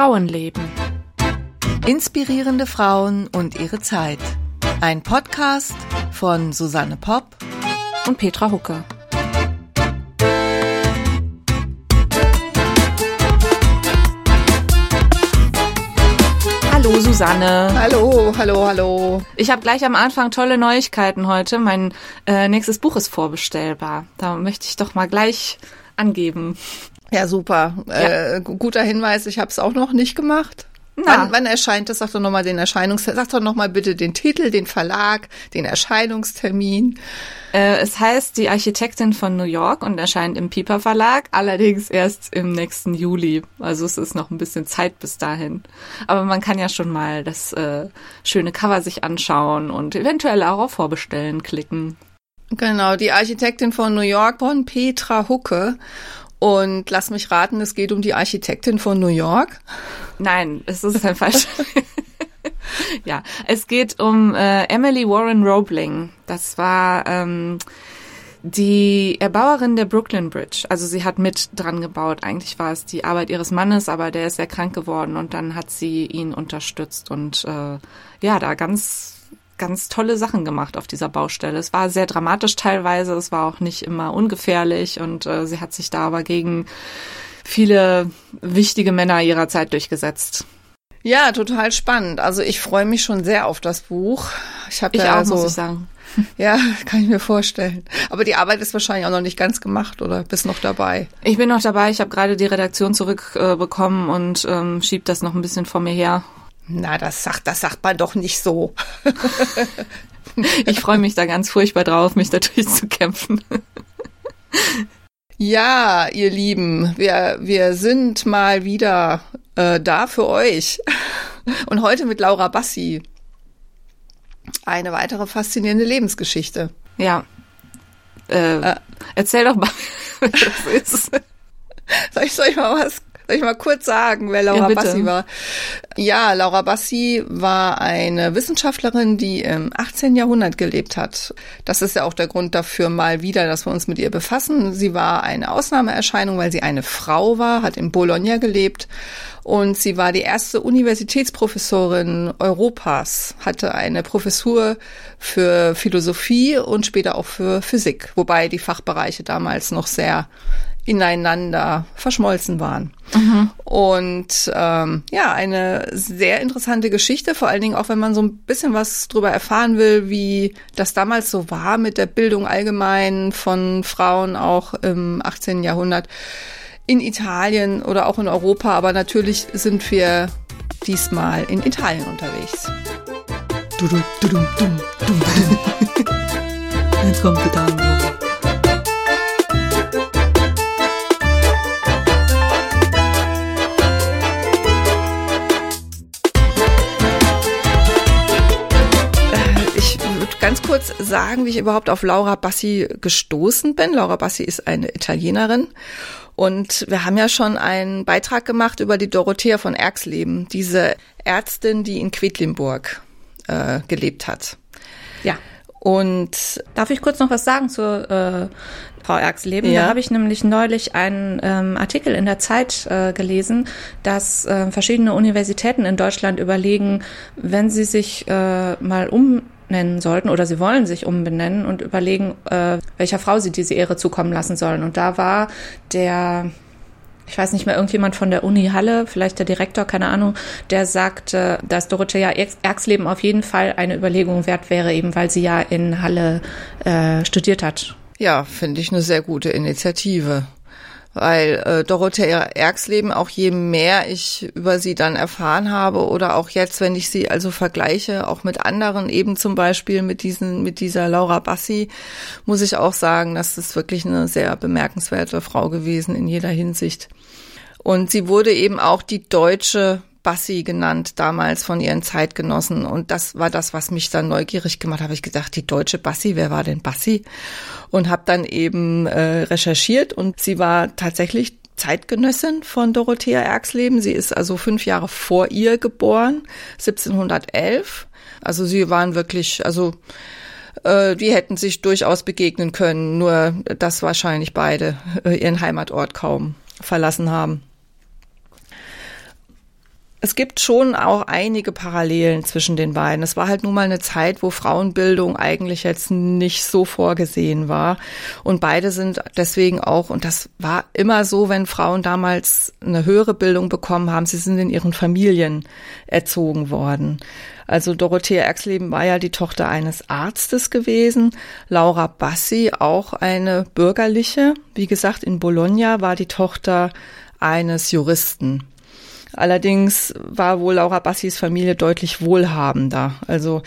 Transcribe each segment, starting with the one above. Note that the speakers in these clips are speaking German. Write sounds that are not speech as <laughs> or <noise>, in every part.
Frauenleben. Inspirierende Frauen und ihre Zeit. Ein Podcast von Susanne Popp und Petra Hucke. Hallo Susanne. Hallo, hallo, hallo. Ich habe gleich am Anfang tolle Neuigkeiten heute. Mein äh, nächstes Buch ist vorbestellbar. Da möchte ich doch mal gleich angeben. Ja, super. Ja. Äh, guter Hinweis, ich habe es auch noch nicht gemacht. Wann, wann erscheint das? Sag doch nochmal den Erscheinungs... Sag doch nochmal bitte den Titel, den Verlag, den Erscheinungstermin. Äh, es heißt Die Architektin von New York und erscheint im Piper Verlag, allerdings erst im nächsten Juli. Also es ist noch ein bisschen Zeit bis dahin. Aber man kann ja schon mal das äh, schöne Cover sich anschauen und eventuell auch auf Vorbestellen klicken. Genau, die Architektin von New York von Petra Hucke. Und lass mich raten, es geht um die Architektin von New York. Nein, es ist ein falsch. <laughs> ja, es geht um äh, Emily Warren Roebling. Das war ähm, die Erbauerin der Brooklyn Bridge. Also sie hat mit dran gebaut. Eigentlich war es die Arbeit ihres Mannes, aber der ist sehr krank geworden und dann hat sie ihn unterstützt und äh, ja, da ganz ganz tolle Sachen gemacht auf dieser Baustelle. Es war sehr dramatisch teilweise, es war auch nicht immer ungefährlich und äh, sie hat sich da aber gegen viele wichtige Männer ihrer Zeit durchgesetzt. Ja, total spannend. Also ich freue mich schon sehr auf das Buch. Ich habe ja auch, so, muss ich sagen. <laughs> Ja, kann ich mir vorstellen. Aber die Arbeit ist wahrscheinlich auch noch nicht ganz gemacht oder bist noch dabei? Ich bin noch dabei. Ich habe gerade die Redaktion zurückbekommen äh, und ähm, schieb das noch ein bisschen vor mir her na, das sagt, das sagt man doch nicht so. ich freue mich da ganz furchtbar drauf, mich da durchzukämpfen. Ja, ihr Lieben, wir, wir sind mal wieder äh, da für euch. Und heute mit Laura Bassi. Eine weitere faszinierende Lebensgeschichte. Ja. Äh, äh. Erzähl doch mal, <laughs> was ist. Soll ich, soll ich mal was soll ich mal kurz sagen, wer Laura ja, Bassi war? Ja, Laura Bassi war eine Wissenschaftlerin, die im 18. Jahrhundert gelebt hat. Das ist ja auch der Grund dafür mal wieder, dass wir uns mit ihr befassen. Sie war eine Ausnahmeerscheinung, weil sie eine Frau war, hat in Bologna gelebt und sie war die erste Universitätsprofessorin Europas, hatte eine Professur für Philosophie und später auch für Physik, wobei die Fachbereiche damals noch sehr ineinander verschmolzen waren. Mhm. Und ähm, ja, eine sehr interessante Geschichte, vor allen Dingen auch, wenn man so ein bisschen was drüber erfahren will, wie das damals so war mit der Bildung allgemein von Frauen auch im 18. Jahrhundert in Italien oder auch in Europa. Aber natürlich sind wir diesmal in Italien unterwegs. <laughs> Jetzt kommt der Tango. Ganz kurz sagen, wie ich überhaupt auf Laura Bassi gestoßen bin. Laura Bassi ist eine Italienerin. Und wir haben ja schon einen Beitrag gemacht über die Dorothea von Erxleben, diese Ärztin, die in Quedlinburg äh, gelebt hat. Ja. Und darf ich kurz noch was sagen zur äh, Frau Erxleben? Ja. Da habe ich nämlich neulich einen ähm, Artikel in der Zeit äh, gelesen, dass äh, verschiedene Universitäten in Deutschland überlegen, wenn sie sich äh, mal um nennen sollten oder sie wollen sich umbenennen und überlegen, äh, welcher Frau sie diese Ehre zukommen lassen sollen. Und da war der, ich weiß nicht mehr, irgendjemand von der Uni Halle, vielleicht der Direktor, keine Ahnung, der sagte, dass Dorothea Erxleben auf jeden Fall eine Überlegung wert wäre, eben weil sie ja in Halle äh, studiert hat. Ja, finde ich eine sehr gute Initiative weil äh, Dorothea Erxleben, auch je mehr ich über sie dann erfahren habe oder auch jetzt, wenn ich sie also vergleiche, auch mit anderen, eben zum Beispiel mit diesen, mit dieser Laura Bassi, muss ich auch sagen, dass das wirklich eine sehr bemerkenswerte Frau gewesen in jeder Hinsicht. Und sie wurde eben auch die deutsche Bassi genannt damals von ihren Zeitgenossen und das war das, was mich dann neugierig gemacht hat. Ich gedacht, die deutsche Bassi, wer war denn Bassi? Und habe dann eben äh, recherchiert und sie war tatsächlich Zeitgenössin von Dorothea Erxleben. Sie ist also fünf Jahre vor ihr geboren, 1711. Also sie waren wirklich, also äh, die hätten sich durchaus begegnen können, nur dass wahrscheinlich beide äh, ihren Heimatort kaum verlassen haben. Es gibt schon auch einige Parallelen zwischen den beiden. Es war halt nun mal eine Zeit, wo Frauenbildung eigentlich jetzt nicht so vorgesehen war. Und beide sind deswegen auch, und das war immer so, wenn Frauen damals eine höhere Bildung bekommen haben, sie sind in ihren Familien erzogen worden. Also Dorothea Erxleben war ja die Tochter eines Arztes gewesen. Laura Bassi auch eine bürgerliche. Wie gesagt, in Bologna war die Tochter eines Juristen. Allerdings war wohl Laura Bassis Familie deutlich wohlhabender. Also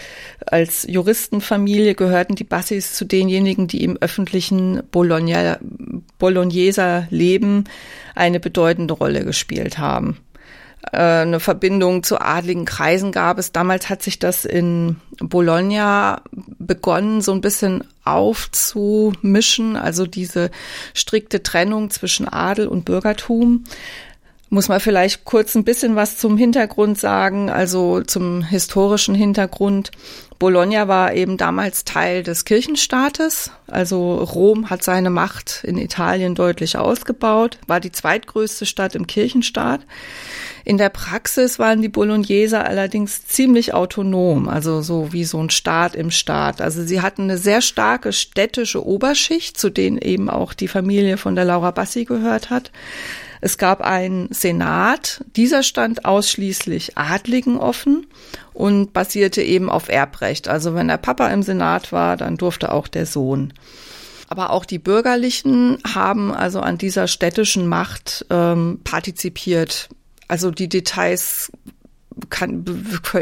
als Juristenfamilie gehörten die Bassis zu denjenigen, die im öffentlichen Bologna, Bologneser Leben eine bedeutende Rolle gespielt haben. Äh, eine Verbindung zu adligen Kreisen gab es. Damals hat sich das in Bologna begonnen, so ein bisschen aufzumischen, also diese strikte Trennung zwischen Adel und Bürgertum muss man vielleicht kurz ein bisschen was zum Hintergrund sagen, also zum historischen Hintergrund. Bologna war eben damals Teil des Kirchenstaates. Also Rom hat seine Macht in Italien deutlich ausgebaut, war die zweitgrößte Stadt im Kirchenstaat. In der Praxis waren die Bologneser allerdings ziemlich autonom, also so wie so ein Staat im Staat. Also sie hatten eine sehr starke städtische Oberschicht, zu denen eben auch die Familie von der Laura Bassi gehört hat. Es gab einen Senat, dieser stand ausschließlich Adligen offen und basierte eben auf Erbrecht. Also wenn der Papa im Senat war, dann durfte auch der Sohn. Aber auch die Bürgerlichen haben also an dieser städtischen Macht ähm, partizipiert. Also die Details kann,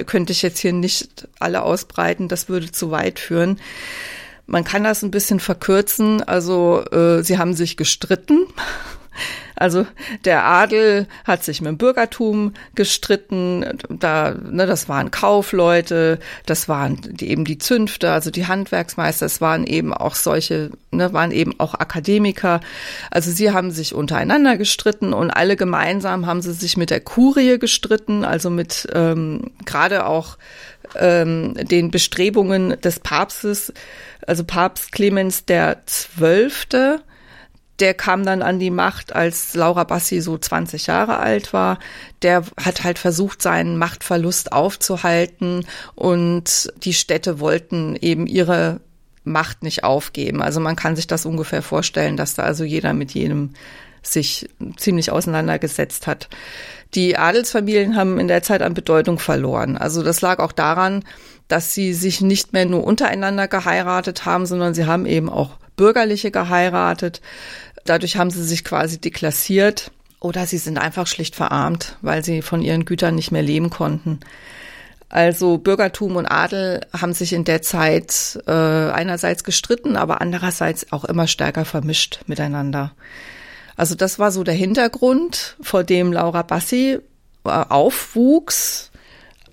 könnte ich jetzt hier nicht alle ausbreiten, das würde zu weit führen. Man kann das ein bisschen verkürzen. Also äh, sie haben sich gestritten. Also der Adel hat sich mit dem Bürgertum gestritten. Da, ne, das waren Kaufleute, das waren die, eben die Zünfte, also die Handwerksmeister. Es waren eben auch solche, ne, waren eben auch Akademiker. Also sie haben sich untereinander gestritten und alle gemeinsam haben sie sich mit der Kurie gestritten, also mit ähm, gerade auch ähm, den Bestrebungen des Papstes, also Papst Clemens der Zwölfte der kam dann an die Macht, als Laura Bassi so 20 Jahre alt war. Der hat halt versucht, seinen Machtverlust aufzuhalten und die Städte wollten eben ihre Macht nicht aufgeben. Also man kann sich das ungefähr vorstellen, dass da also jeder mit jedem sich ziemlich auseinandergesetzt hat. Die Adelsfamilien haben in der Zeit an Bedeutung verloren. Also das lag auch daran, dass sie sich nicht mehr nur untereinander geheiratet haben, sondern sie haben eben auch bürgerliche geheiratet. Dadurch haben sie sich quasi deklassiert oder sie sind einfach schlicht verarmt, weil sie von ihren Gütern nicht mehr leben konnten. Also Bürgertum und Adel haben sich in der Zeit äh, einerseits gestritten, aber andererseits auch immer stärker vermischt miteinander. Also das war so der Hintergrund, vor dem Laura Bassi äh, aufwuchs.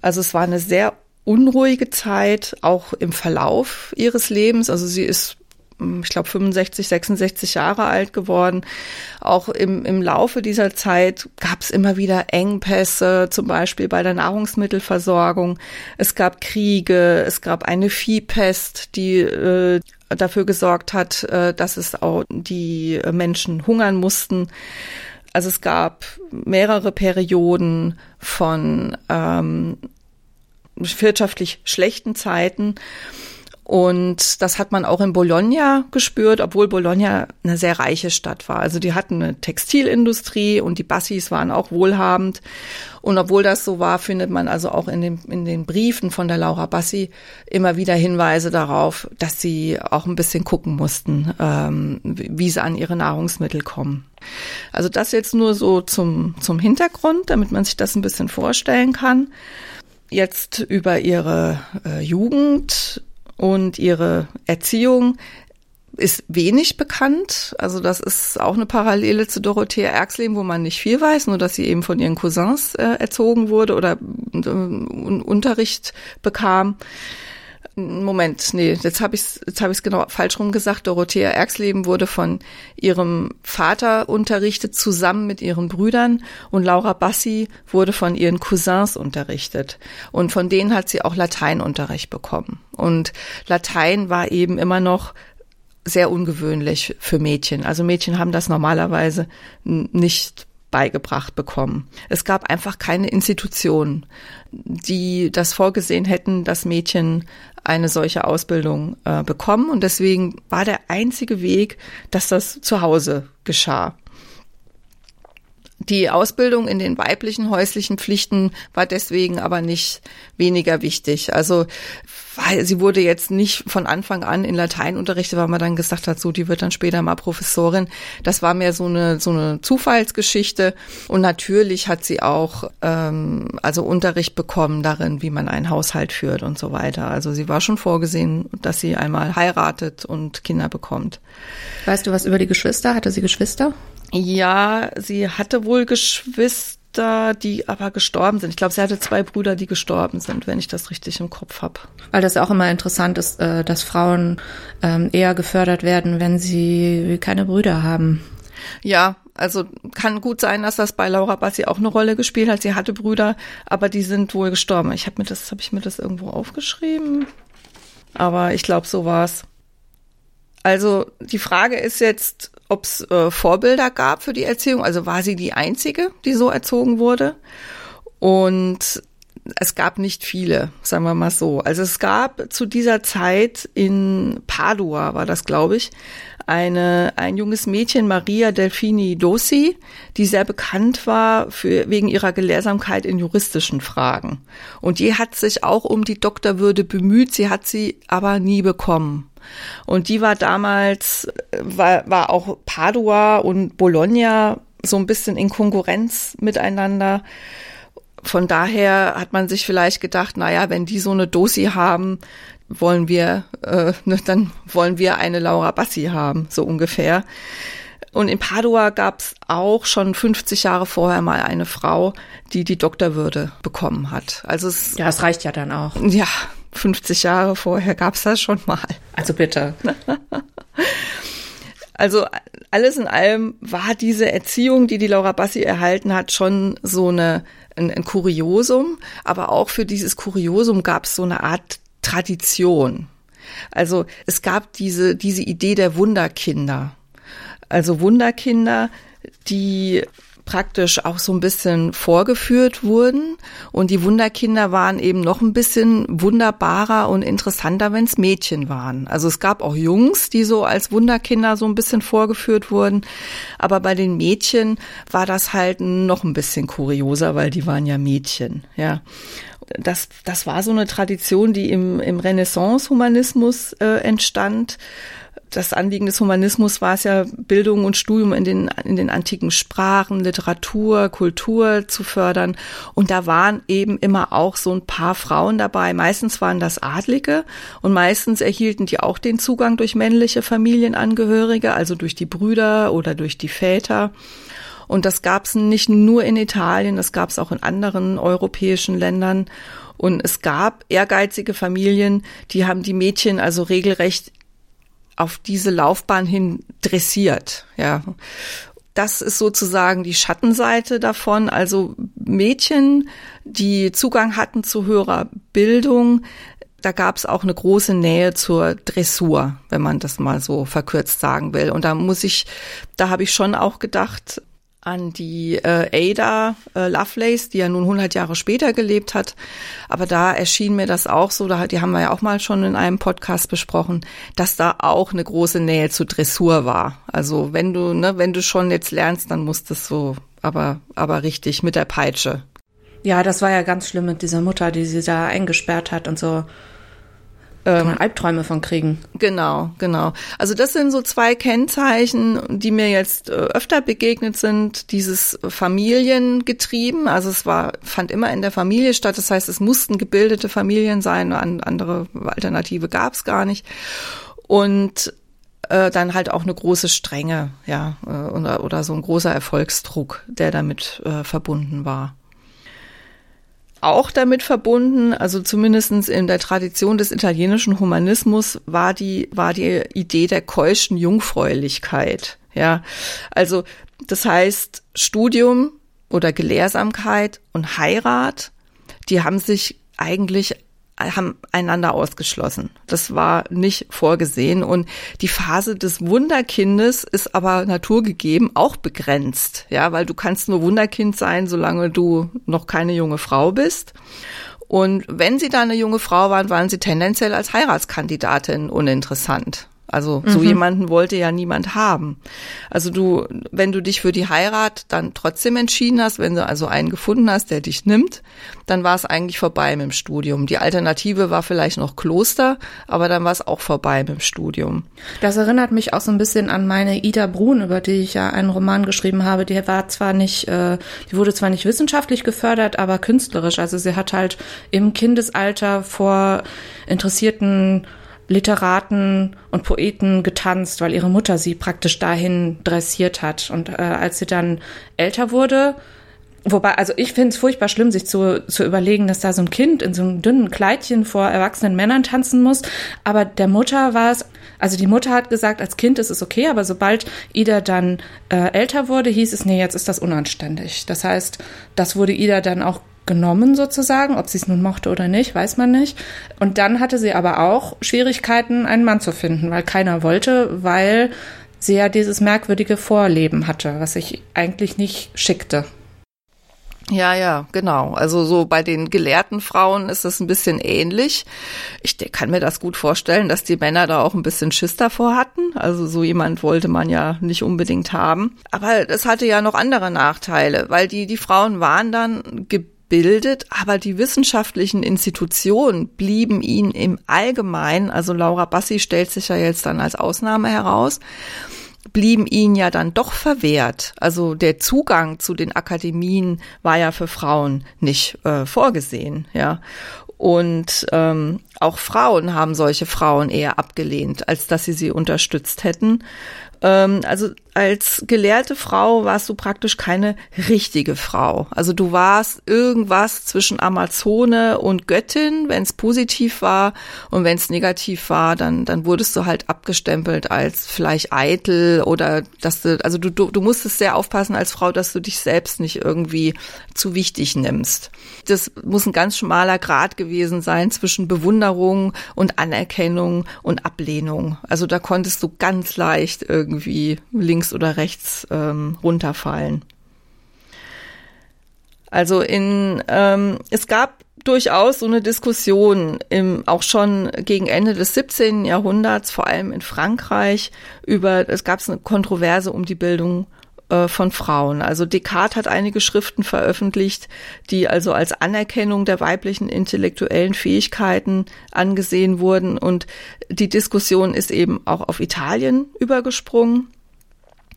Also es war eine sehr unruhige Zeit, auch im Verlauf ihres Lebens. Also sie ist ich glaube, 65, 66 Jahre alt geworden. Auch im, im Laufe dieser Zeit gab es immer wieder Engpässe, zum Beispiel bei der Nahrungsmittelversorgung. Es gab Kriege, es gab eine Viehpest, die äh, dafür gesorgt hat, äh, dass es auch die Menschen hungern mussten. Also es gab mehrere Perioden von ähm, wirtschaftlich schlechten Zeiten. Und das hat man auch in Bologna gespürt, obwohl Bologna eine sehr reiche Stadt war. Also die hatten eine Textilindustrie und die Bassis waren auch wohlhabend. Und obwohl das so war, findet man also auch in den, in den Briefen von der Laura Bassi immer wieder Hinweise darauf, dass sie auch ein bisschen gucken mussten, ähm, wie sie an ihre Nahrungsmittel kommen. Also das jetzt nur so zum, zum Hintergrund, damit man sich das ein bisschen vorstellen kann. Jetzt über ihre äh, Jugend und ihre Erziehung ist wenig bekannt. Also das ist auch eine Parallele zu Dorothea Erxleben, wo man nicht viel weiß, nur dass sie eben von ihren Cousins äh, erzogen wurde oder äh, Unterricht bekam. Moment, nee, jetzt habe ich es jetzt habe ich genau falsch rum gesagt. Dorothea Erxleben wurde von ihrem Vater unterrichtet zusammen mit ihren Brüdern und Laura Bassi wurde von ihren Cousins unterrichtet und von denen hat sie auch Lateinunterricht bekommen. Und Latein war eben immer noch sehr ungewöhnlich für Mädchen. Also Mädchen haben das normalerweise nicht beigebracht bekommen. Es gab einfach keine Institutionen, die das vorgesehen hätten, dass Mädchen eine solche Ausbildung äh, bekommen. Und deswegen war der einzige Weg, dass das zu Hause geschah. Die Ausbildung in den weiblichen häuslichen Pflichten war deswegen aber nicht weniger wichtig. Also weil sie wurde jetzt nicht von Anfang an in Latein unterrichtet, weil man dann gesagt hat, so die wird dann später mal Professorin. Das war mehr so eine so eine Zufallsgeschichte und natürlich hat sie auch ähm, also Unterricht bekommen darin, wie man einen Haushalt führt und so weiter. Also sie war schon vorgesehen, dass sie einmal heiratet und Kinder bekommt. Weißt du was über die Geschwister? Hatte sie Geschwister? Ja, sie hatte wohl Geschwister, die aber gestorben sind. Ich glaube, sie hatte zwei Brüder, die gestorben sind, wenn ich das richtig im Kopf habe. Weil das auch immer interessant ist, äh, dass Frauen ähm, eher gefördert werden, wenn sie keine Brüder haben. Ja, also kann gut sein, dass das bei Laura Bassi auch eine Rolle gespielt hat. Sie hatte Brüder, aber die sind wohl gestorben. Ich habe mir das, habe ich mir das irgendwo aufgeschrieben? Aber ich glaube, so war's. Also die Frage ist jetzt, ob es äh, Vorbilder gab für die Erziehung. Also war sie die einzige, die so erzogen wurde? Und es gab nicht viele, sagen wir mal so. Also es gab zu dieser Zeit in Padua, war das, glaube ich, eine, ein junges Mädchen, Maria Delfini Dossi, die sehr bekannt war für, wegen ihrer Gelehrsamkeit in juristischen Fragen. Und die hat sich auch um die Doktorwürde bemüht, sie hat sie aber nie bekommen. Und die war damals, war, war auch Padua und Bologna so ein bisschen in Konkurrenz miteinander von daher hat man sich vielleicht gedacht, naja, wenn die so eine Dosi haben, wollen wir, äh, ne, dann wollen wir eine Laura Bassi haben, so ungefähr. Und in Padua gab es auch schon 50 Jahre vorher mal eine Frau, die die Doktorwürde bekommen hat. Also es, ja, es reicht ja dann auch. Ja, 50 Jahre vorher gab es das schon mal. Also bitte. <laughs> Also alles in allem war diese Erziehung, die die Laura Bassi erhalten hat, schon so eine ein, ein Kuriosum, aber auch für dieses Kuriosum gab es so eine Art Tradition. Also es gab diese, diese Idee der Wunderkinder. Also Wunderkinder, die praktisch auch so ein bisschen vorgeführt wurden. Und die Wunderkinder waren eben noch ein bisschen wunderbarer und interessanter, wenn es Mädchen waren. Also es gab auch Jungs, die so als Wunderkinder so ein bisschen vorgeführt wurden. Aber bei den Mädchen war das halt noch ein bisschen kurioser, weil die waren ja Mädchen, ja das, das war so eine Tradition, die im, im Renaissance-Humanismus äh, entstand das Anliegen des Humanismus war es ja, Bildung und Studium in den, in den antiken Sprachen, Literatur, Kultur zu fördern. Und da waren eben immer auch so ein paar Frauen dabei. Meistens waren das Adlige und meistens erhielten die auch den Zugang durch männliche Familienangehörige, also durch die Brüder oder durch die Väter. Und das gab es nicht nur in Italien, das gab es auch in anderen europäischen Ländern. Und es gab ehrgeizige Familien, die haben die Mädchen also regelrecht auf diese Laufbahn hin dressiert, ja. Das ist sozusagen die Schattenseite davon. Also Mädchen, die Zugang hatten zu höherer Bildung, da gab es auch eine große Nähe zur Dressur, wenn man das mal so verkürzt sagen will. Und da muss ich, da habe ich schon auch gedacht, an die äh, Ada äh, Lovelace, die ja nun 100 Jahre später gelebt hat. Aber da erschien mir das auch so, da, die haben wir ja auch mal schon in einem Podcast besprochen, dass da auch eine große Nähe zu Dressur war. Also wenn du, ne, wenn du schon jetzt lernst, dann muss das so, aber, aber richtig mit der Peitsche. Ja, das war ja ganz schlimm mit dieser Mutter, die sie da eingesperrt hat und so ähm, Albträume von kriegen. Genau, genau. Also das sind so zwei Kennzeichen, die mir jetzt äh, öfter begegnet sind. Dieses Familiengetrieben, also es war, fand immer in der Familie statt. Das heißt, es mussten gebildete Familien sein, andere Alternative gab es gar nicht. Und äh, dann halt auch eine große Strenge, ja, äh, oder, oder so ein großer Erfolgsdruck, der damit äh, verbunden war auch damit verbunden, also zumindestens in der Tradition des italienischen Humanismus war die, war die Idee der keuschen Jungfräulichkeit. Ja, also das heißt Studium oder Gelehrsamkeit und Heirat, die haben sich eigentlich haben einander ausgeschlossen. Das war nicht vorgesehen. Und die Phase des Wunderkindes ist aber naturgegeben auch begrenzt. Ja, weil du kannst nur Wunderkind sein, solange du noch keine junge Frau bist. Und wenn sie da eine junge Frau waren, waren sie tendenziell als Heiratskandidatin uninteressant. Also so mhm. jemanden wollte ja niemand haben. Also du, wenn du dich für die Heirat dann trotzdem entschieden hast, wenn du also einen gefunden hast, der dich nimmt, dann war es eigentlich vorbei mit dem Studium. Die Alternative war vielleicht noch Kloster, aber dann war es auch vorbei mit dem Studium. Das erinnert mich auch so ein bisschen an meine Ida Brun, über die ich ja einen Roman geschrieben habe. Die war zwar nicht, äh, die wurde zwar nicht wissenschaftlich gefördert, aber künstlerisch. Also sie hat halt im Kindesalter vor interessierten Literaten und Poeten getanzt, weil ihre Mutter sie praktisch dahin dressiert hat. Und äh, als sie dann älter wurde, wobei, also ich finde es furchtbar schlimm, sich zu, zu überlegen, dass da so ein Kind in so einem dünnen Kleidchen vor erwachsenen Männern tanzen muss. Aber der Mutter war es, also die Mutter hat gesagt, als Kind ist es okay, aber sobald Ida dann äh, älter wurde, hieß es, nee, jetzt ist das unanständig. Das heißt, das wurde Ida dann auch genommen sozusagen. Ob sie es nun mochte oder nicht, weiß man nicht. Und dann hatte sie aber auch Schwierigkeiten, einen Mann zu finden, weil keiner wollte, weil sie ja dieses merkwürdige Vorleben hatte, was sich eigentlich nicht schickte. Ja, ja, genau. Also so bei den gelehrten Frauen ist es ein bisschen ähnlich. Ich kann mir das gut vorstellen, dass die Männer da auch ein bisschen Schiss davor hatten. Also so jemand wollte man ja nicht unbedingt haben. Aber es hatte ja noch andere Nachteile, weil die, die Frauen waren dann bildet, aber die wissenschaftlichen Institutionen blieben ihnen im Allgemeinen, also Laura Bassi stellt sich ja jetzt dann als Ausnahme heraus, blieben ihnen ja dann doch verwehrt. Also der Zugang zu den Akademien war ja für Frauen nicht äh, vorgesehen, ja. Und ähm, auch Frauen haben solche Frauen eher abgelehnt, als dass sie sie unterstützt hätten. Ähm, also als gelehrte Frau warst du praktisch keine richtige Frau. Also du warst irgendwas zwischen Amazone und Göttin, wenn es positiv war und wenn es negativ war, dann dann wurdest du halt abgestempelt als vielleicht eitel oder dass du also du, du du musstest sehr aufpassen als Frau, dass du dich selbst nicht irgendwie zu wichtig nimmst. Das muss ein ganz schmaler Grad gewesen sein zwischen Bewunderung und Anerkennung und Ablehnung. Also da konntest du ganz leicht irgendwie links links oder rechts ähm, runterfallen. Also in ähm, es gab durchaus so eine Diskussion im, auch schon gegen Ende des 17. Jahrhunderts, vor allem in Frankreich, über es gab eine Kontroverse um die Bildung von Frauen. Also Descartes hat einige Schriften veröffentlicht, die also als Anerkennung der weiblichen intellektuellen Fähigkeiten angesehen wurden. Und die Diskussion ist eben auch auf Italien übergesprungen.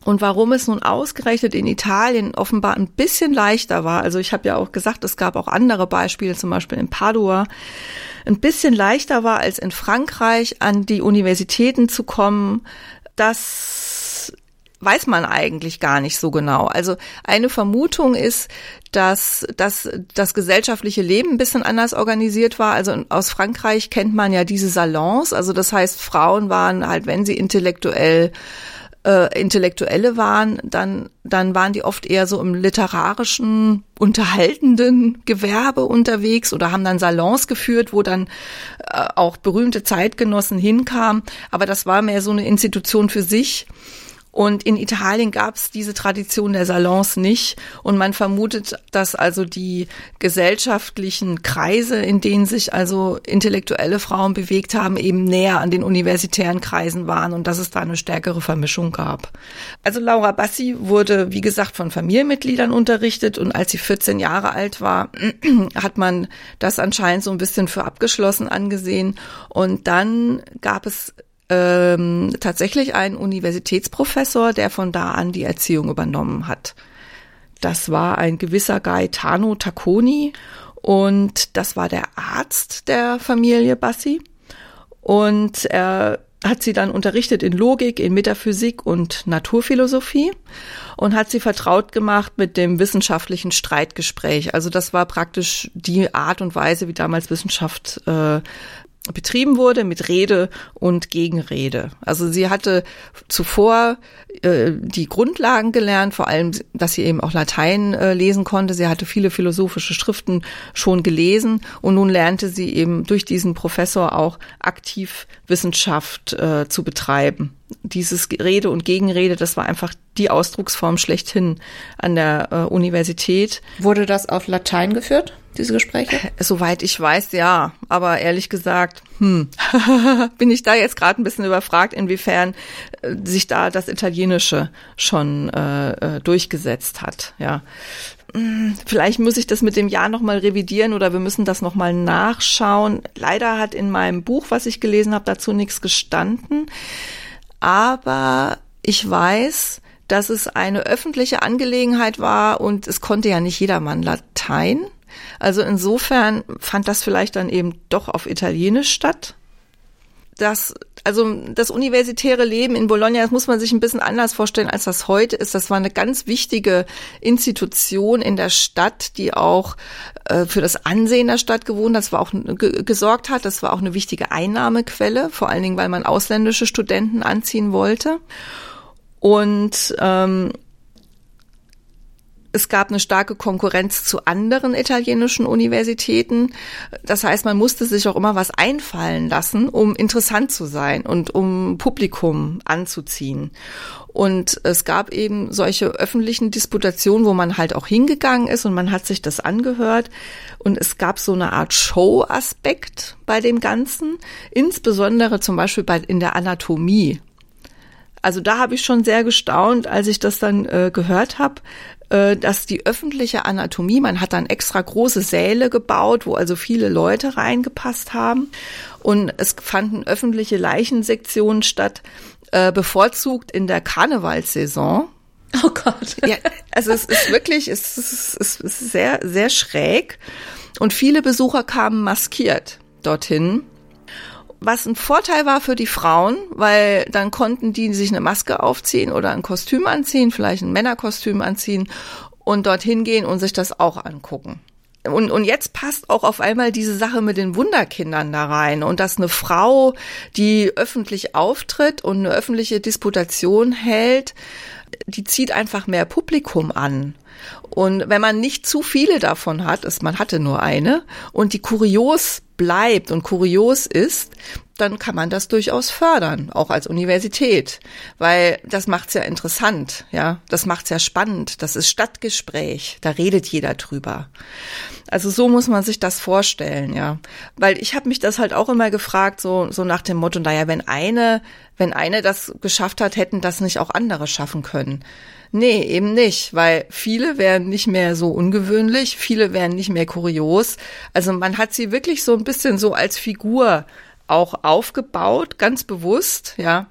Und warum es nun ausgerechnet in Italien offenbar ein bisschen leichter war, also ich habe ja auch gesagt, es gab auch andere Beispiele, zum Beispiel in Padua, ein bisschen leichter war als in Frankreich an die Universitäten zu kommen, das weiß man eigentlich gar nicht so genau. Also eine Vermutung ist, dass, dass das gesellschaftliche Leben ein bisschen anders organisiert war. Also aus Frankreich kennt man ja diese Salons. Also das heißt, Frauen waren halt, wenn sie intellektuell äh, Intellektuelle waren, dann, dann waren die oft eher so im literarischen, unterhaltenden Gewerbe unterwegs oder haben dann Salons geführt, wo dann äh, auch berühmte Zeitgenossen hinkamen. Aber das war mehr so eine Institution für sich. Und in Italien gab es diese Tradition der Salons nicht. Und man vermutet, dass also die gesellschaftlichen Kreise, in denen sich also intellektuelle Frauen bewegt haben, eben näher an den universitären Kreisen waren und dass es da eine stärkere Vermischung gab. Also Laura Bassi wurde, wie gesagt, von Familienmitgliedern unterrichtet und als sie 14 Jahre alt war, <clears throat> hat man das anscheinend so ein bisschen für abgeschlossen angesehen. Und dann gab es ähm, tatsächlich ein Universitätsprofessor, der von da an die Erziehung übernommen hat. Das war ein gewisser Gaetano Tacconi und das war der Arzt der Familie Bassi. Und er hat sie dann unterrichtet in Logik, in Metaphysik und Naturphilosophie und hat sie vertraut gemacht mit dem wissenschaftlichen Streitgespräch. Also das war praktisch die Art und Weise, wie damals Wissenschaft äh, betrieben wurde mit Rede und Gegenrede. Also sie hatte zuvor äh, die Grundlagen gelernt, vor allem, dass sie eben auch Latein äh, lesen konnte. Sie hatte viele philosophische Schriften schon gelesen und nun lernte sie eben durch diesen Professor auch aktiv Wissenschaft äh, zu betreiben. Dieses Rede und Gegenrede, das war einfach die Ausdrucksform schlechthin an der äh, Universität. Wurde das auf Latein geführt? diese Gespräche? Soweit ich weiß, ja. Aber ehrlich gesagt, hm, <laughs> bin ich da jetzt gerade ein bisschen überfragt, inwiefern äh, sich da das Italienische schon äh, äh, durchgesetzt hat. Ja. Hm, vielleicht muss ich das mit dem Jahr nochmal revidieren oder wir müssen das nochmal nachschauen. Leider hat in meinem Buch, was ich gelesen habe, dazu nichts gestanden. Aber ich weiß, dass es eine öffentliche Angelegenheit war und es konnte ja nicht jedermann Latein. Also insofern fand das vielleicht dann eben doch auf Italienisch statt. Das, also das universitäre Leben in Bologna, das muss man sich ein bisschen anders vorstellen, als das heute ist. Das war eine ganz wichtige Institution in der Stadt, die auch äh, für das Ansehen der Stadt gewohnt, das war auch gesorgt hat. Das war auch eine wichtige Einnahmequelle, vor allen Dingen, weil man ausländische Studenten anziehen wollte. Und ähm, es gab eine starke Konkurrenz zu anderen italienischen Universitäten. Das heißt, man musste sich auch immer was einfallen lassen, um interessant zu sein und um Publikum anzuziehen. Und es gab eben solche öffentlichen Disputationen, wo man halt auch hingegangen ist und man hat sich das angehört. Und es gab so eine Art Show-Aspekt bei dem Ganzen, insbesondere zum Beispiel bei, in der Anatomie. Also da habe ich schon sehr gestaunt, als ich das dann äh, gehört habe, dass die öffentliche Anatomie, man hat dann extra große Säle gebaut, wo also viele Leute reingepasst haben. Und es fanden öffentliche Leichensektionen statt, äh, bevorzugt in der Karnevalssaison. Oh Gott. Ja, also es ist wirklich, es ist, es ist sehr, sehr schräg. Und viele Besucher kamen maskiert dorthin was ein Vorteil war für die Frauen, weil dann konnten die sich eine Maske aufziehen oder ein Kostüm anziehen, vielleicht ein Männerkostüm anziehen und dorthin gehen und sich das auch angucken. Und, und jetzt passt auch auf einmal diese Sache mit den Wunderkindern da rein und dass eine Frau, die öffentlich auftritt und eine öffentliche Disputation hält, die zieht einfach mehr Publikum an. Und wenn man nicht zu viele davon hat, ist, man hatte nur eine, und die kurios bleibt und kurios ist, dann kann man das durchaus fördern, auch als Universität, weil das macht's ja interessant, ja, das macht's ja spannend, das ist Stadtgespräch, da redet jeder drüber. Also so muss man sich das vorstellen, ja, weil ich habe mich das halt auch immer gefragt, so so nach dem Motto, naja, wenn eine, wenn eine das geschafft hat, hätten das nicht auch andere schaffen können. Nee, eben nicht, weil viele wären nicht mehr so ungewöhnlich, viele wären nicht mehr kurios. Also man hat sie wirklich so ein bisschen so als Figur auch aufgebaut, ganz bewusst, ja.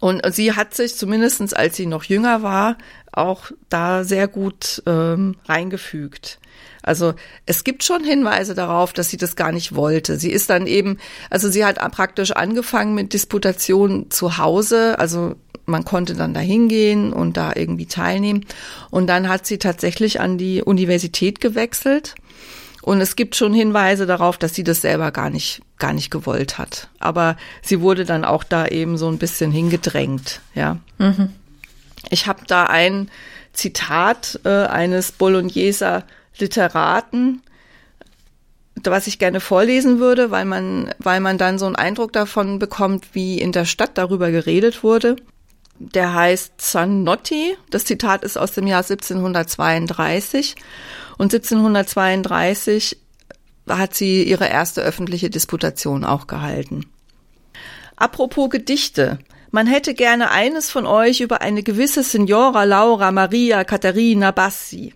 Und sie hat sich zumindestens, als sie noch jünger war, auch da sehr gut ähm, reingefügt. Also es gibt schon Hinweise darauf, dass sie das gar nicht wollte. Sie ist dann eben, also sie hat praktisch angefangen mit Disputation zu Hause, also man konnte dann da hingehen und da irgendwie teilnehmen. Und dann hat sie tatsächlich an die Universität gewechselt. Und es gibt schon Hinweise darauf, dass sie das selber gar nicht, gar nicht gewollt hat. Aber sie wurde dann auch da eben so ein bisschen hingedrängt, ja. Mhm. Ich habe da ein Zitat äh, eines Bologneser Literaten, was ich gerne vorlesen würde, weil man, weil man dann so einen Eindruck davon bekommt, wie in der Stadt darüber geredet wurde der heißt Zanotti. Das Zitat ist aus dem Jahr 1732. Und 1732 hat sie ihre erste öffentliche Disputation auch gehalten. Apropos Gedichte. Man hätte gerne eines von euch über eine gewisse Signora Laura Maria Katharina Bassi.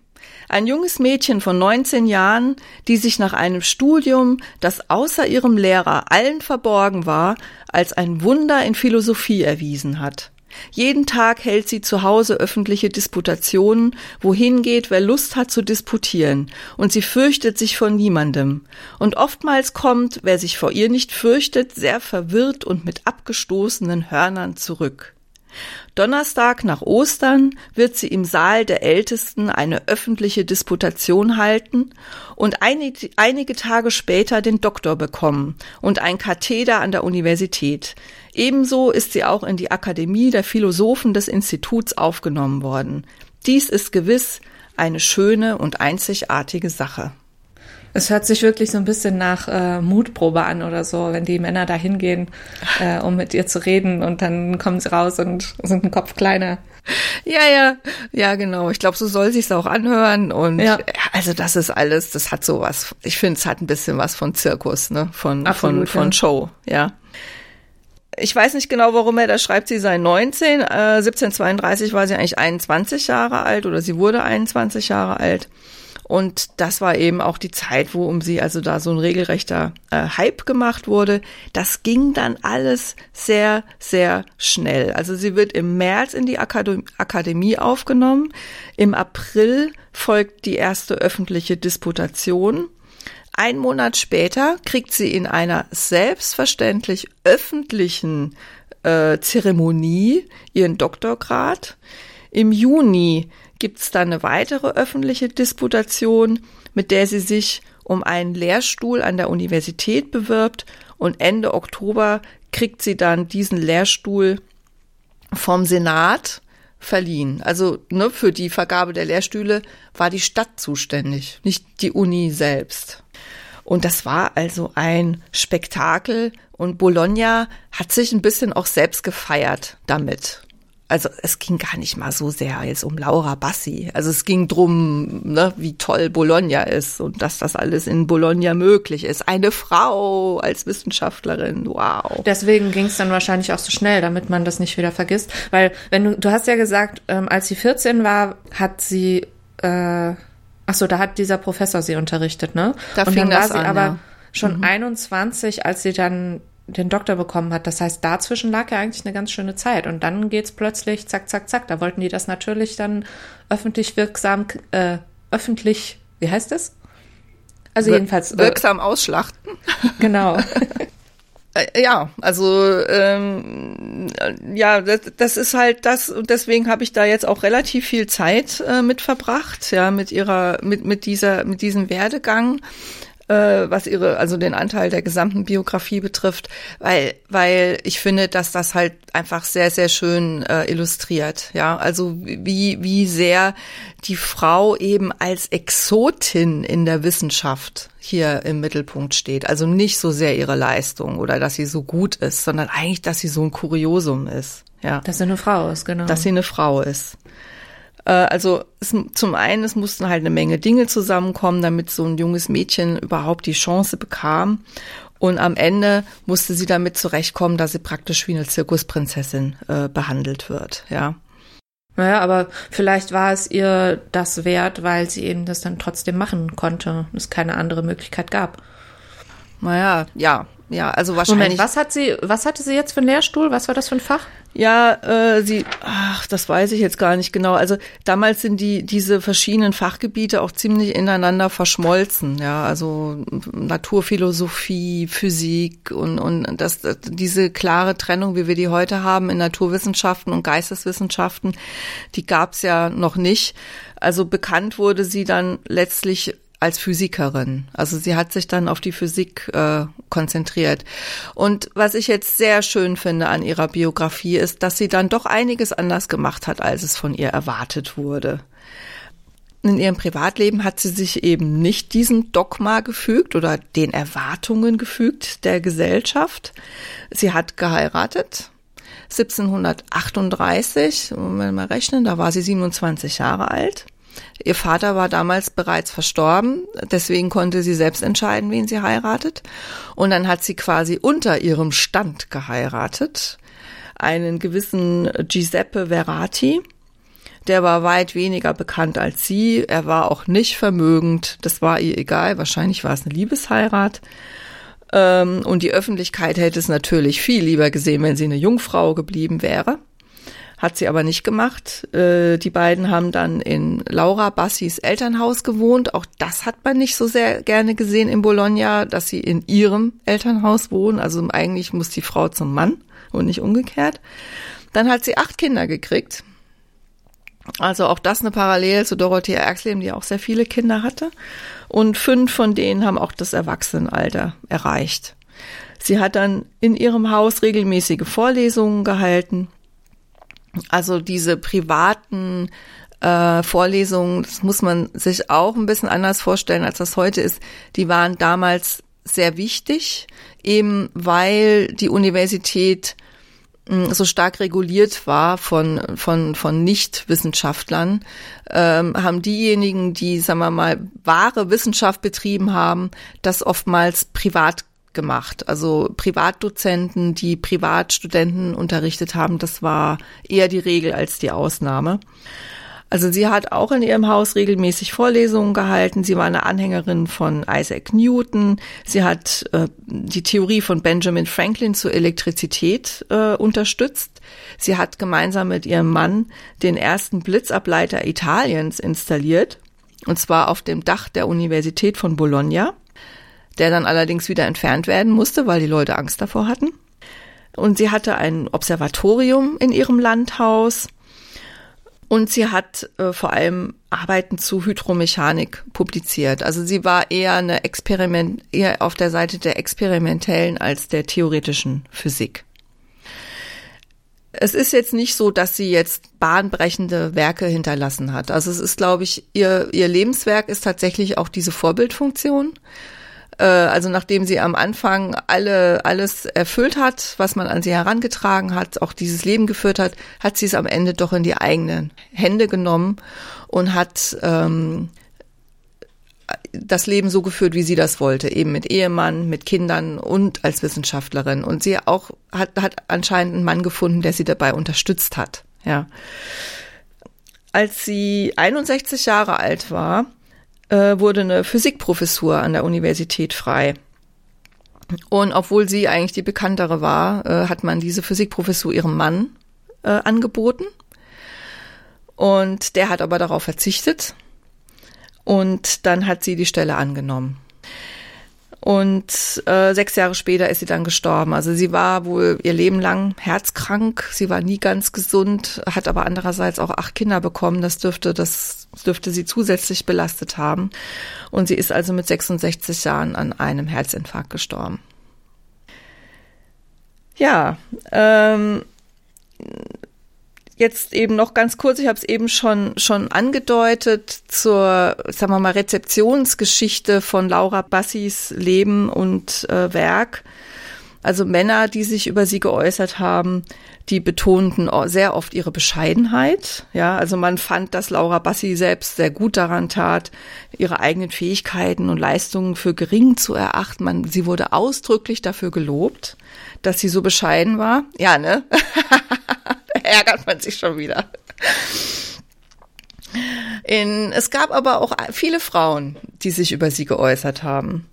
Ein junges Mädchen von 19 Jahren, die sich nach einem Studium, das außer ihrem Lehrer allen verborgen war, als ein Wunder in Philosophie erwiesen hat. Jeden Tag hält sie zu Hause öffentliche Disputationen, wohin geht, wer Lust hat zu disputieren, und sie fürchtet sich vor niemandem. Und oftmals kommt, wer sich vor ihr nicht fürchtet, sehr verwirrt und mit abgestoßenen Hörnern zurück. Donnerstag nach Ostern wird sie im Saal der Ältesten eine öffentliche Disputation halten und einige, Tage später den Doktor bekommen und ein Katheder an der Universität. Ebenso ist sie auch in die Akademie der Philosophen des Instituts aufgenommen worden. Dies ist gewiss eine schöne und einzigartige Sache. Es hört sich wirklich so ein bisschen nach äh, Mutprobe an oder so, wenn die Männer da hingehen, <laughs> äh, um mit ihr zu reden und dann kommen sie raus und sind ein Kopf kleiner. Ja, ja, ja, genau. Ich glaube, so soll sich's auch anhören und ja. also das ist alles, das hat sowas. Ich finde, es hat ein bisschen was von Zirkus, ne, von Absolut, von von ja. Show, ja. Ich weiß nicht genau, warum er da schreibt, sie sei 19. Äh, 1732 war sie eigentlich 21 Jahre alt oder sie wurde 21 Jahre alt. Und das war eben auch die Zeit, wo um sie also da so ein regelrechter äh, Hype gemacht wurde. Das ging dann alles sehr, sehr schnell. Also sie wird im März in die Akademie, Akademie aufgenommen. Im April folgt die erste öffentliche Disputation. Ein Monat später kriegt sie in einer selbstverständlich öffentlichen äh, Zeremonie ihren Doktorgrad. Im Juni gibt es dann eine weitere öffentliche Disputation, mit der sie sich um einen Lehrstuhl an der Universität bewirbt und Ende Oktober kriegt sie dann diesen Lehrstuhl vom Senat verliehen. Also ne, für die Vergabe der Lehrstühle war die Stadt zuständig, nicht die Uni selbst. Und das war also ein Spektakel und Bologna hat sich ein bisschen auch selbst gefeiert damit also es ging gar nicht mal so sehr jetzt um Laura Bassi. Also es ging drum, ne, wie toll Bologna ist und dass das alles in Bologna möglich ist. Eine Frau als Wissenschaftlerin, wow. Deswegen ging es dann wahrscheinlich auch so schnell, damit man das nicht wieder vergisst. Weil wenn du, du hast ja gesagt, ähm, als sie 14 war, hat sie, äh, ach so, da hat dieser Professor sie unterrichtet, ne? Da und dann war sie an, aber ja. schon mhm. 21, als sie dann den Doktor bekommen hat. Das heißt, dazwischen lag ja eigentlich eine ganz schöne Zeit. Und dann geht's plötzlich zack, zack, zack. Da wollten die das natürlich dann öffentlich wirksam, äh, öffentlich, wie heißt es? Also jedenfalls. Äh, wirksam ausschlachten. <laughs> Genau. <laughs> Äh, ja, also ähm, ja, das, das ist halt das und deswegen habe ich da jetzt auch relativ viel Zeit äh, mit verbracht, ja, mit ihrer, mit mit dieser, mit diesem Werdegang äh, was ihre, also den Anteil der gesamten Biografie betrifft, weil, weil ich finde, dass das halt einfach sehr, sehr schön äh, illustriert. Ja, also wie, wie sehr die Frau eben als Exotin in der Wissenschaft hier im Mittelpunkt steht. Also nicht so sehr ihre Leistung oder dass sie so gut ist, sondern eigentlich, dass sie so ein Kuriosum ist. Ja. Dass sie eine Frau ist, genau. Dass sie eine Frau ist. Äh, also es, zum einen, es mussten halt eine Menge Dinge zusammenkommen, damit so ein junges Mädchen überhaupt die Chance bekam. Und am Ende musste sie damit zurechtkommen, dass sie praktisch wie eine Zirkusprinzessin äh, behandelt wird, ja. Naja, aber vielleicht war es ihr das wert, weil sie eben das dann trotzdem machen konnte, es keine andere Möglichkeit gab. Naja, ja, ja, also wahrscheinlich. Moment, was hat sie, was hatte sie jetzt für einen Lehrstuhl? Was war das für ein Fach? Ja, äh, sie, ach, das weiß ich jetzt gar nicht genau. Also damals sind die diese verschiedenen Fachgebiete auch ziemlich ineinander verschmolzen. Ja, also Naturphilosophie, Physik und und das diese klare Trennung, wie wir die heute haben in Naturwissenschaften und Geisteswissenschaften, die gab's ja noch nicht. Also bekannt wurde sie dann letztlich als Physikerin. Also sie hat sich dann auf die Physik äh, konzentriert. Und was ich jetzt sehr schön finde an ihrer Biografie ist, dass sie dann doch einiges anders gemacht hat, als es von ihr erwartet wurde. In ihrem Privatleben hat sie sich eben nicht diesem Dogma gefügt oder den Erwartungen gefügt der Gesellschaft. Sie hat geheiratet. 1738, wenn wir mal rechnen, da war sie 27 Jahre alt. Ihr Vater war damals bereits verstorben, deswegen konnte sie selbst entscheiden, wen sie heiratet. Und dann hat sie quasi unter ihrem Stand geheiratet, einen gewissen Giuseppe Verratti. Der war weit weniger bekannt als sie. Er war auch nicht vermögend. Das war ihr egal. Wahrscheinlich war es eine Liebesheirat. Ähm, und die Öffentlichkeit hätte es natürlich viel lieber gesehen, wenn sie eine Jungfrau geblieben wäre. Hat sie aber nicht gemacht. Äh, die beiden haben dann in Laura Bassis Elternhaus gewohnt. Auch das hat man nicht so sehr gerne gesehen in Bologna, dass sie in ihrem Elternhaus wohnen. Also eigentlich muss die Frau zum Mann und nicht umgekehrt. Dann hat sie acht Kinder gekriegt. Also auch das eine Parallele zu Dorothea Erxleben, die auch sehr viele Kinder hatte. Und fünf von denen haben auch das Erwachsenenalter erreicht. Sie hat dann in ihrem Haus regelmäßige Vorlesungen gehalten. Also diese privaten äh, Vorlesungen, das muss man sich auch ein bisschen anders vorstellen, als das heute ist. Die waren damals sehr wichtig, eben weil die Universität hm, so stark reguliert war von, von, von Nichtwissenschaftlern, ähm, haben diejenigen, die, sagen wir mal, wahre Wissenschaft betrieben haben, das oftmals privat gemacht. Also Privatdozenten, die Privatstudenten unterrichtet haben, das war eher die Regel als die Ausnahme. Also sie hat auch in ihrem Haus regelmäßig Vorlesungen gehalten. Sie war eine Anhängerin von Isaac Newton. Sie hat äh, die Theorie von Benjamin Franklin zur Elektrizität äh, unterstützt. Sie hat gemeinsam mit ihrem Mann den ersten Blitzableiter Italiens installiert. Und zwar auf dem Dach der Universität von Bologna, der dann allerdings wieder entfernt werden musste, weil die Leute Angst davor hatten. Und sie hatte ein Observatorium in ihrem Landhaus und sie hat äh, vor allem Arbeiten zu Hydromechanik publiziert. Also sie war eher eine Experiment, eher auf der Seite der experimentellen als der theoretischen Physik. Es ist jetzt nicht so, dass sie jetzt bahnbrechende Werke hinterlassen hat. Also es ist, glaube ich, ihr, ihr Lebenswerk ist tatsächlich auch diese Vorbildfunktion. Äh, also nachdem sie am Anfang alle alles erfüllt hat, was man an sie herangetragen hat, auch dieses Leben geführt hat, hat sie es am Ende doch in die eigenen Hände genommen und hat ähm, das Leben so geführt, wie sie das wollte, eben mit Ehemann, mit Kindern und als Wissenschaftlerin. Und sie auch hat, hat anscheinend einen Mann gefunden, der sie dabei unterstützt hat. Ja. Als sie 61 Jahre alt war, äh, wurde eine Physikprofessur an der Universität frei. Und obwohl sie eigentlich die bekanntere war, äh, hat man diese Physikprofessur ihrem Mann äh, angeboten. Und der hat aber darauf verzichtet. Und dann hat sie die Stelle angenommen. Und äh, sechs Jahre später ist sie dann gestorben. Also sie war wohl ihr Leben lang herzkrank. Sie war nie ganz gesund, hat aber andererseits auch acht Kinder bekommen. Das dürfte, das dürfte sie zusätzlich belastet haben. Und sie ist also mit 66 Jahren an einem Herzinfarkt gestorben. Ja, ähm, jetzt eben noch ganz kurz, ich habe es eben schon schon angedeutet zur, sagen wir mal, Rezeptionsgeschichte von Laura Bassis Leben und äh, Werk. Also Männer, die sich über sie geäußert haben, die betonten sehr oft ihre Bescheidenheit. Ja, also man fand, dass Laura Bassi selbst sehr gut daran tat, ihre eigenen Fähigkeiten und Leistungen für gering zu erachten. Man, sie wurde ausdrücklich dafür gelobt, dass sie so bescheiden war. Ja, ne? <laughs> ärgert man sich schon wieder. In, es gab aber auch viele Frauen, die sich über sie geäußert haben.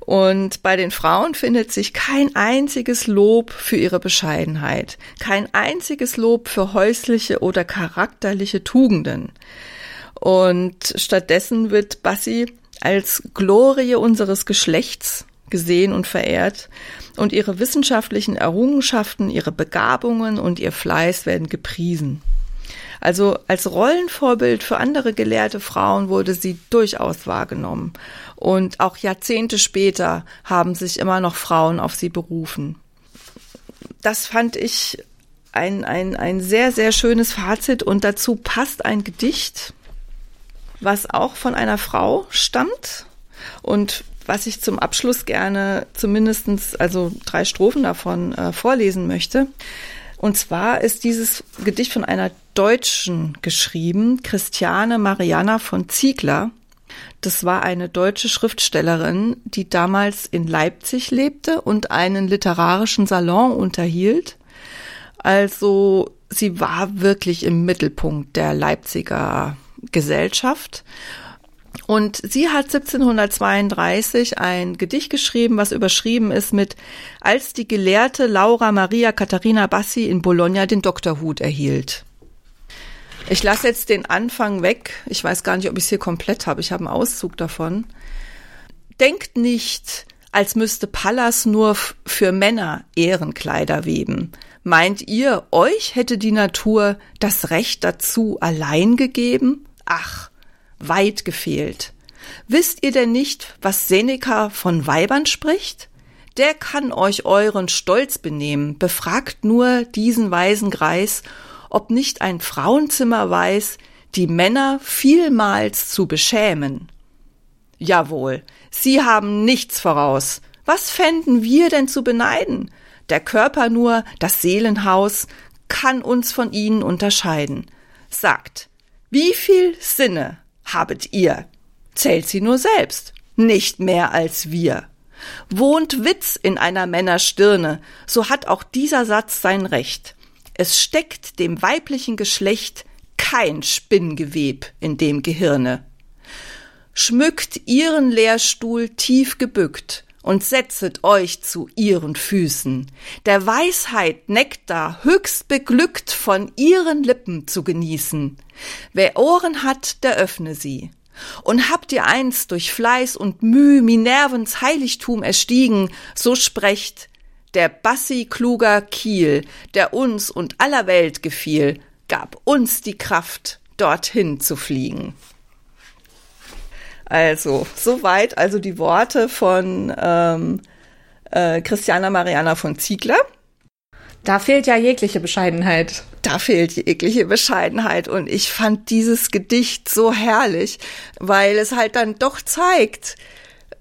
Und bei den Frauen findet sich kein einziges Lob für ihre Bescheidenheit, kein einziges Lob für häusliche oder charakterliche Tugenden. Und stattdessen wird Bassi als Glorie unseres Geschlechts gesehen und verehrt und ihre wissenschaftlichen Errungenschaften, ihre Begabungen und ihr Fleiß werden gepriesen. Also als Rollenvorbild für andere gelehrte Frauen wurde sie durchaus wahrgenommen. Und auch Jahrzehnte später haben sich immer noch Frauen auf sie berufen. Das fand ich ein, ein, ein sehr, sehr schönes Fazit und dazu passt ein Gedicht, was auch von einer Frau stammt und was ich zum Abschluss gerne zumindestens also drei Strophen davon äh, vorlesen möchte. Und zwar ist dieses Gedicht von einer Deutschen geschrieben, Christiane Mariana von Ziegler. Das war eine deutsche Schriftstellerin, die damals in Leipzig lebte und einen literarischen Salon unterhielt. Also sie war wirklich im Mittelpunkt der Leipziger Gesellschaft und sie hat 1732 ein Gedicht geschrieben, was überschrieben ist mit Als die Gelehrte Laura Maria Katharina Bassi in Bologna den Doktorhut erhielt. Ich lasse jetzt den Anfang weg. Ich weiß gar nicht, ob ich es hier komplett habe. Ich habe einen Auszug davon. Denkt nicht, als müsste Pallas nur für Männer Ehrenkleider weben. Meint ihr, euch hätte die Natur das Recht dazu allein gegeben? Ach, weit gefehlt. Wisst ihr denn nicht, was Seneca von Weibern spricht? Der kann euch euren Stolz benehmen, befragt nur diesen weisen Greis, ob nicht ein Frauenzimmer weiß, die Männer vielmals zu beschämen. Jawohl, sie haben nichts voraus. Was fänden wir denn zu beneiden? Der Körper nur, das Seelenhaus, kann uns von ihnen unterscheiden. Sagt, wie viel Sinne habet ihr? Zählt sie nur selbst, nicht mehr als wir. Wohnt Witz in einer Männerstirne, so hat auch dieser Satz sein Recht. Es steckt dem weiblichen Geschlecht kein Spinngeweb in dem Gehirne. Schmückt ihren Lehrstuhl tief gebückt und setzet euch zu ihren Füßen, der Weisheit Nektar höchst beglückt von ihren Lippen zu genießen. Wer Ohren hat, der öffne sie. Und habt ihr einst durch Fleiß und Müh Minervens Heiligtum erstiegen, so sprecht, der Bassi kluger Kiel, der uns und aller Welt gefiel, gab uns die Kraft, dorthin zu fliegen. Also, soweit also die Worte von ähm, äh, Christiana Mariana von Ziegler. Da fehlt ja jegliche Bescheidenheit. Da fehlt jegliche Bescheidenheit. Und ich fand dieses Gedicht so herrlich, weil es halt dann doch zeigt,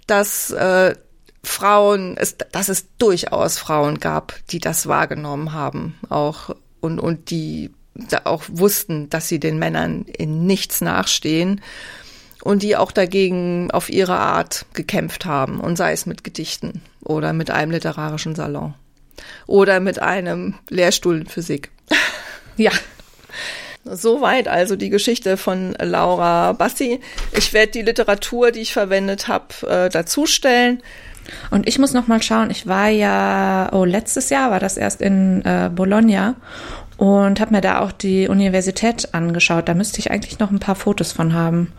dass äh, Frauen, es, dass es durchaus Frauen gab, die das wahrgenommen haben, auch und, und die auch wussten, dass sie den Männern in nichts nachstehen und die auch dagegen auf ihre Art gekämpft haben und sei es mit Gedichten oder mit einem literarischen Salon oder mit einem Lehrstuhl in Physik. <laughs> Ja. Soweit also die Geschichte von Laura Bassi. Ich werde die Literatur, die ich verwendet habe, äh, dazustellen. Und ich muss noch mal schauen. Ich war ja, oh, letztes Jahr war das erst in äh, Bologna und habe mir da auch die Universität angeschaut. Da müsste ich eigentlich noch ein paar Fotos von haben.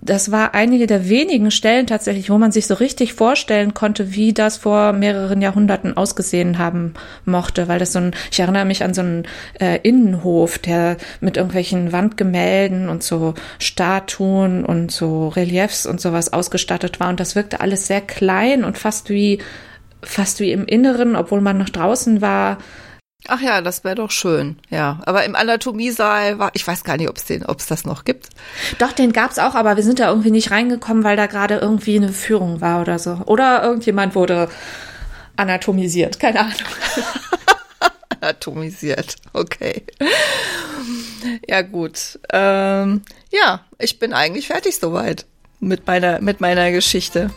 Das war einige der wenigen Stellen tatsächlich, wo man sich so richtig vorstellen konnte, wie das vor mehreren Jahrhunderten ausgesehen haben mochte, weil das so ein, ich erinnere mich an so einen äh, Innenhof, der mit irgendwelchen Wandgemälden und so Statuen und so Reliefs und sowas ausgestattet war. Und das wirkte alles sehr klein und fast wie fast wie im Inneren, obwohl man noch draußen war, Ach ja, das wäre doch schön, ja. Aber im Anatomiesaal war, ich weiß gar nicht, ob es den, ob es das noch gibt. Doch, den gab's auch, aber wir sind da irgendwie nicht reingekommen, weil da gerade irgendwie eine Führung war oder so. Oder irgendjemand wurde anatomisiert, keine Ahnung. <laughs> anatomisiert, okay. Ja gut, ähm, ja, ich bin eigentlich fertig soweit mit meiner mit meiner Geschichte.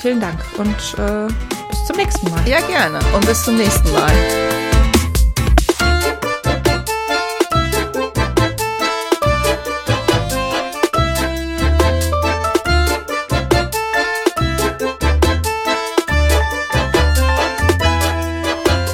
Vielen Dank und äh, bis zum nächsten Mal. Ja gerne und bis zum nächsten Mal.